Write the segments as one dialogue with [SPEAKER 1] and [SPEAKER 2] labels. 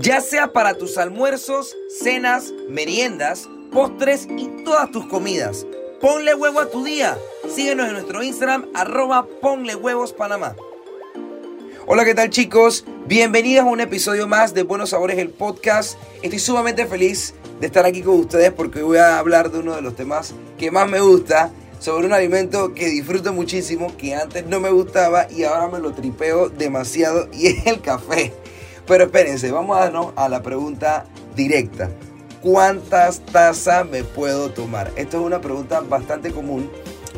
[SPEAKER 1] Ya sea para tus almuerzos, cenas, meriendas, postres y todas tus comidas. Ponle huevo a tu día. Síguenos en nuestro Instagram, arroba ponle huevos Panamá. Hola, ¿qué tal chicos? Bienvenidos a un episodio más de Buenos Sabores, el podcast. Estoy sumamente feliz de estar aquí con ustedes porque voy a hablar de uno de los temas que más me gusta, sobre un alimento que disfruto muchísimo, que antes no me gustaba y ahora me lo tripeo demasiado y es el café. Pero espérense, vamos a darnos a la pregunta directa. ¿cuántas tazas me puedo tomar? Esto es una pregunta bastante común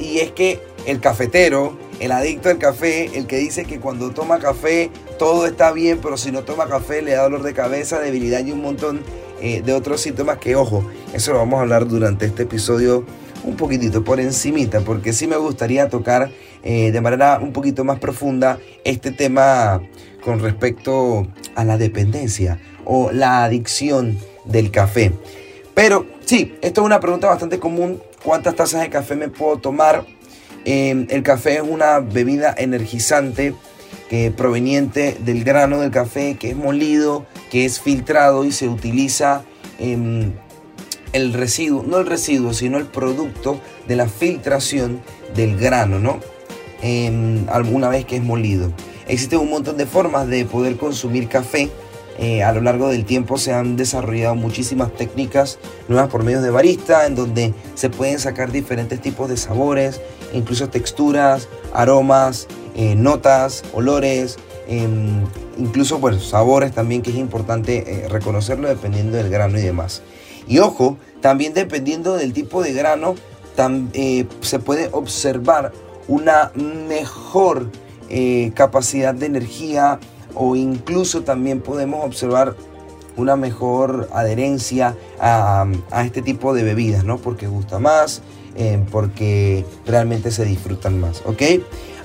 [SPEAKER 1] y es que el cafetero, el adicto al café, el que dice que cuando toma café todo está bien, pero si no toma café le da dolor de cabeza, debilidad y un montón eh, de otros síntomas que, ojo, eso lo vamos a hablar durante este episodio un poquitito por encimita, porque sí me gustaría tocar eh, de manera un poquito más profunda este tema con respecto a la dependencia o la adicción del café. Pero sí, esto es una pregunta bastante común. ¿Cuántas tazas de café me puedo tomar? Em, el café es una bebida energizante que proveniente del grano del café que es molido, que es filtrado y se utiliza em, el residuo, no el residuo, sino el producto de la filtración del grano, ¿no? Em, alguna vez que es molido. Existe un montón de formas de poder consumir café eh, a lo largo del tiempo se han desarrollado muchísimas técnicas nuevas por medio de barista, en donde se pueden sacar diferentes tipos de sabores, incluso texturas, aromas, eh, notas, olores, em, incluso bueno, sabores también, que es importante eh, reconocerlo dependiendo del grano y demás. Y ojo, también dependiendo del tipo de grano, se puede observar una mejor capacidad de energía, o incluso también podemos observar una mejor adherencia a, este tipo de bebidas, ¿no? Porque gusta más, eh, porque realmente se disfrutan más, ¿ok?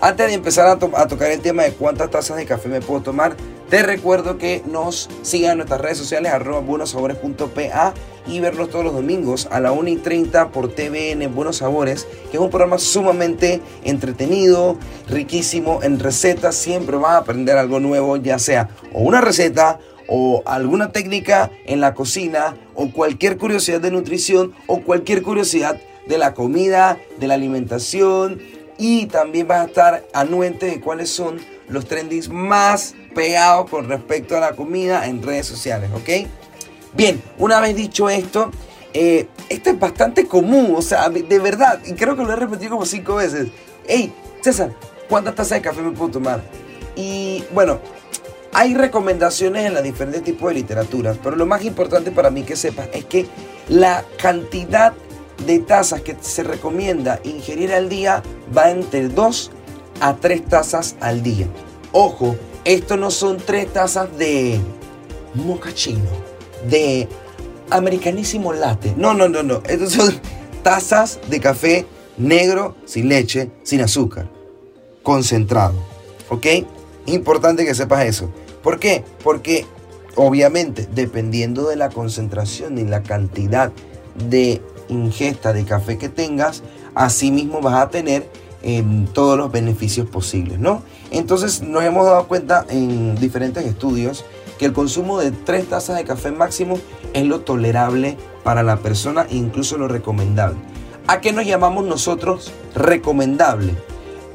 [SPEAKER 1] Antes de empezar a, tocar el tema de cuántas tazas de café me puedo tomar, te recuerdo que nos sigan en nuestras redes sociales, arroba buenosabores.pa y verlos todos los domingos a la 1 y 30 por TVN Buenos Sabores, que es un programa sumamente entretenido, riquísimo en recetas. Siempre vas a aprender algo nuevo, ya sea o una receta o alguna técnica en la cocina o cualquier curiosidad de nutrición o cualquier curiosidad de la comida, de la alimentación y también vas a estar anuente de cuáles son los trendings más pegados con respecto a la comida en redes sociales, ¿ok? Bien, una vez dicho esto, eh, esto es bastante común, o sea, de verdad, y creo que lo he repetido como cinco veces. Hey, César, ¿cuántas tazas de café me puedo tomar? Y bueno, hay recomendaciones en los diferentes tipos de literaturas, pero lo más importante para mí que sepas es que la cantidad de tazas que se recomienda ingerir al día va entre 2 a 3 tazas al día. Ojo, esto no son 3 tazas de mocachino, de americanísimo latte. No, no, no, no. Estos son tazas de café negro, sin leche, sin azúcar, concentrado. ¿Ok? Importante que sepas eso. ¿Por qué? Porque obviamente dependiendo de la concentración y la cantidad de ingesta de café que tengas, así mismo vas a tener em, todos los beneficios posibles, ¿no? Entonces nos hemos dado cuenta en diferentes estudios que el consumo de tres tazas de café máximo es lo tolerable para la persona e incluso lo recomendable. ¿A qué nos llamamos nosotros recomendable?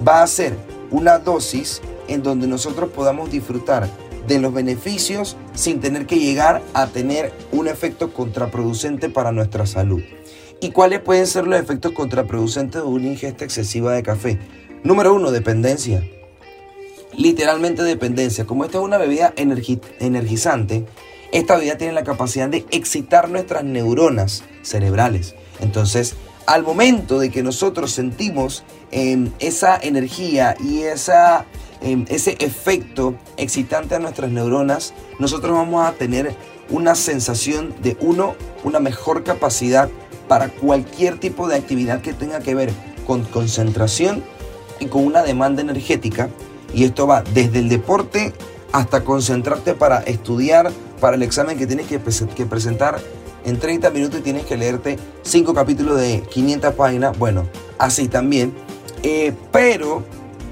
[SPEAKER 1] Va a ser una dosis en donde nosotros podamos disfrutar de los beneficios sin tener que llegar a tener un efecto contraproducente para nuestra salud. ¿Y cuáles pueden ser los efectos contraproducentes de una ingesta excesiva de café? Número uno, dependencia. Literalmente dependencia. Como esta es una bebida energizante, esta bebida tiene la capacidad de excitar nuestras neuronas cerebrales. Entonces, al momento de que nosotros sentimos em, esa energía y esa em, ese efecto excitante a nuestras neuronas, nosotros vamos a tener una sensación de uno, una mejor capacidad para cualquier tipo de actividad que tenga que ver con concentración y con una demanda energética. Y esto va desde el deporte hasta concentrarte para estudiar para el examen que tienes que, presentar en 30 minutos y tienes que leerte 5 capítulos de 500 páginas. Bueno, así también. Eh, pero,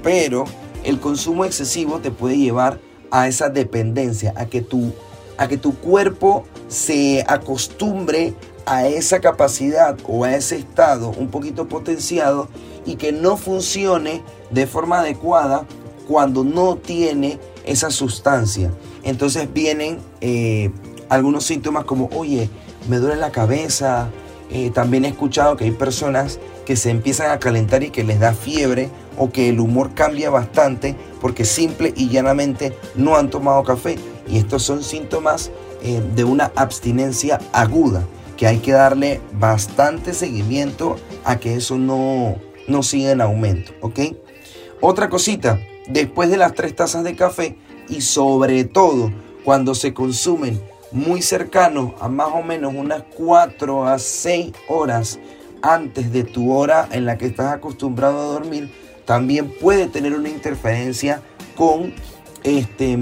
[SPEAKER 1] pero, el consumo excesivo te puede llevar a esa dependencia, a que tu, a que tu cuerpo se acostumbre a esa capacidad o a ese estado un poquito potenciado y que no funcione de forma adecuada cuando no tiene esa sustancia. Entonces vienen eh, algunos síntomas como, oye, me duele la cabeza. Eh, también he escuchado que hay personas que se empiezan a calentar y que les da fiebre o que el humor cambia bastante porque simple y llanamente no han tomado café. Y estos son síntomas eh, de una abstinencia aguda que hay que darle bastante seguimiento a que eso no, no siga en aumento, ¿ok? Otra cosita, después de las tres tazas de café y sobre todo cuando se consumen muy cercanos a más o menos unas 4 a 6 horas antes de tu hora en la que estás acostumbrado a dormir, también puede tener una interferencia con este,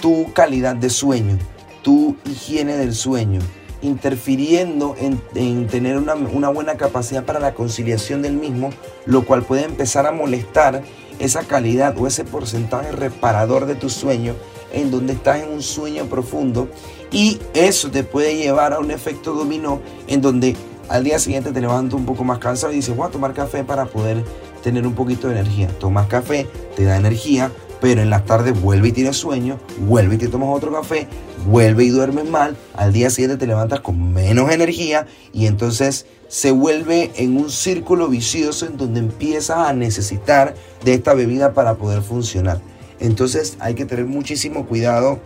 [SPEAKER 1] tu calidad de sueño, tu higiene del sueño interfiriendo en, tener una, una, buena capacidad para la conciliación del mismo, lo cual puede empezar a molestar esa calidad o ese porcentaje reparador de tu sueño en donde estás en un sueño profundo y eso te puede llevar a un efecto dominó en donde al día siguiente te levantas un poco más cansado y dices voy a tomar café para poder tener un poquito de energía. Tomas café, te da energía, pero en las tardes vuelve y tienes sueño, vuelve y te tomas otro café, vuelve y duermes mal, al día siguiente te levantas con menos energía y entonces se vuelve en un círculo vicioso en donde empiezas a necesitar de esta bebida para poder funcionar. Entonces hay que tener muchísimo cuidado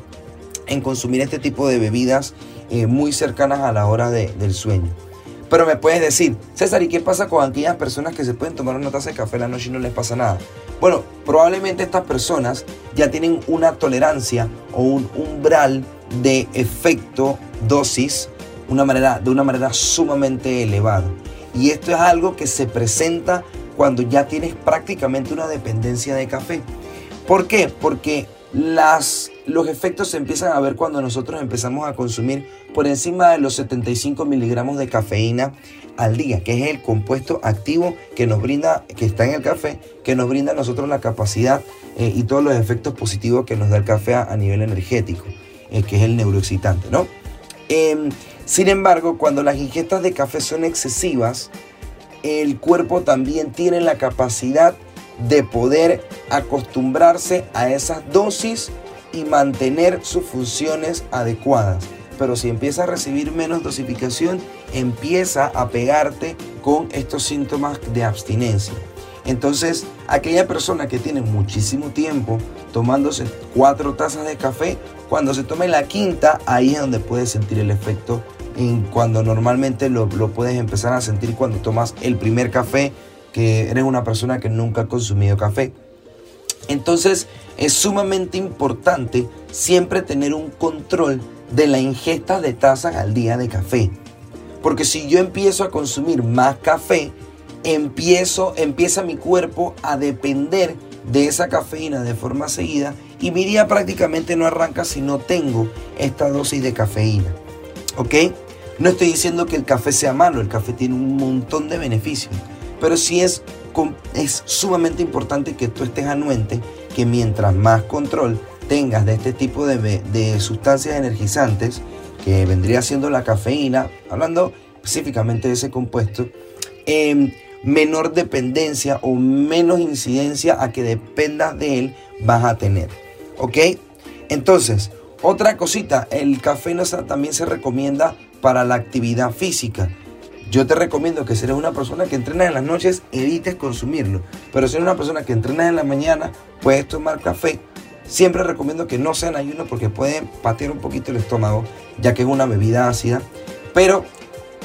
[SPEAKER 1] en consumir este tipo de bebidas eh, muy cercanas a la hora del sueño. Pero me puedes decir, César, ¿y qué pasa con aquellas personas que se pueden tomar una taza de café en la noche y no les pasa nada? Bueno, probablemente estas personas ya tienen una tolerancia o un umbral de efecto dosis de una manera sumamente elevada. Y esto es algo que se presenta cuando ya tienes prácticamente una dependencia de café. ¿Por qué? Porque los efectos se empiezan a ver cuando nosotros empezamos a consumir por encima de los 75 miligramos de cafeína al día, que es el compuesto activo que nos brinda, que está en el café, que nos brinda a nosotros la capacidad eh, y todos los efectos positivos que nos da el café a, nivel energético, eh, que es el neuroexcitante, ¿no? Em, sin embargo, cuando las ingestas de café son excesivas, el cuerpo también tiene la capacidad de poder acostumbrarse a esas dosis y mantener sus funciones adecuadas. Pero si empieza a recibir menos dosificación, empieza a pegarte con estos síntomas de abstinencia. Entonces, aquella persona que tiene muchísimo tiempo tomándose cuatro tazas de café, cuando se tome la quinta, ahí es donde puedes sentir el efecto en cuando normalmente lo, lo puedes empezar a sentir cuando tomas el primer café que eres una persona que nunca ha consumido café. Entonces es sumamente importante siempre tener un control de la ingesta de tazas al día de café. Porque si yo empiezo a consumir más café, empiezo, empieza mi cuerpo a depender de esa cafeína de forma seguida y mi día prácticamente no arranca si no tengo esta dosis de cafeína. ¿Ok? No estoy diciendo que el café sea malo, el café tiene un montón de beneficios. Pero sí es, es sumamente importante que tú estés anuente que mientras más control tengas de este tipo de, sustancias energizantes, que vendría siendo la cafeína, hablando específicamente de ese compuesto, em, menor dependencia o menos incidencia a que dependas de él vas a tener. ¿Ok? Entonces, otra cosita, el café también se recomienda para la actividad física. Yo te recomiendo que si eres una persona que entrena en las noches, evites consumirlo. Pero si eres una persona que entrena en la mañana, puedes tomar café. Siempre recomiendo que no sea en ayuno porque puede patear un poquito el estómago, ya que es una bebida ácida. Pero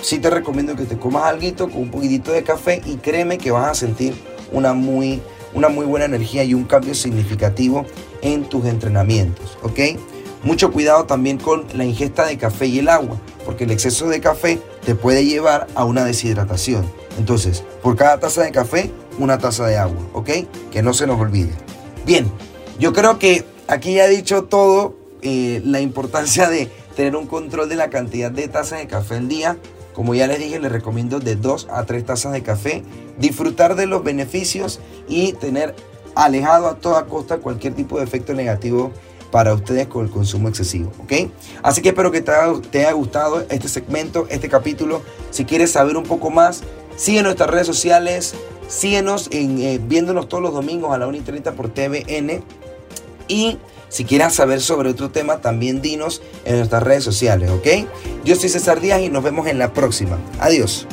[SPEAKER 1] sí te recomiendo que te comas algo con un poquitito de café y créeme que vas a sentir una muy una muy buena energía y un cambio significativo en tus entrenamientos, ¿ok? Mucho cuidado también con la ingesta de café y el agua, porque el exceso de café te puede llevar a una deshidratación. Entonces, por cada taza de café, una taza de agua, ¿ok? Que no se nos olvide. Bien, yo creo que aquí ya he dicho todo, eh, la importancia de tener un control de la cantidad de tazas de café al día. Como ya les dije, les recomiendo de 2 a 3 tazas de café, disfrutar de los beneficios y tener alejado a toda costa cualquier tipo de efecto negativo para ustedes con el consumo excesivo, ¿ok? Así que espero que te haya, gustado este segmento, este capítulo. Si quieres saber un poco más, sigue nuestras redes sociales, síguenos en, eh, viéndonos todos los domingos a la 1 y 30 por TVN y si quieres saber sobre otro tema, también dinos en nuestras redes sociales, ¿ok? Yo soy César Díaz y nos vemos en la próxima. Adiós.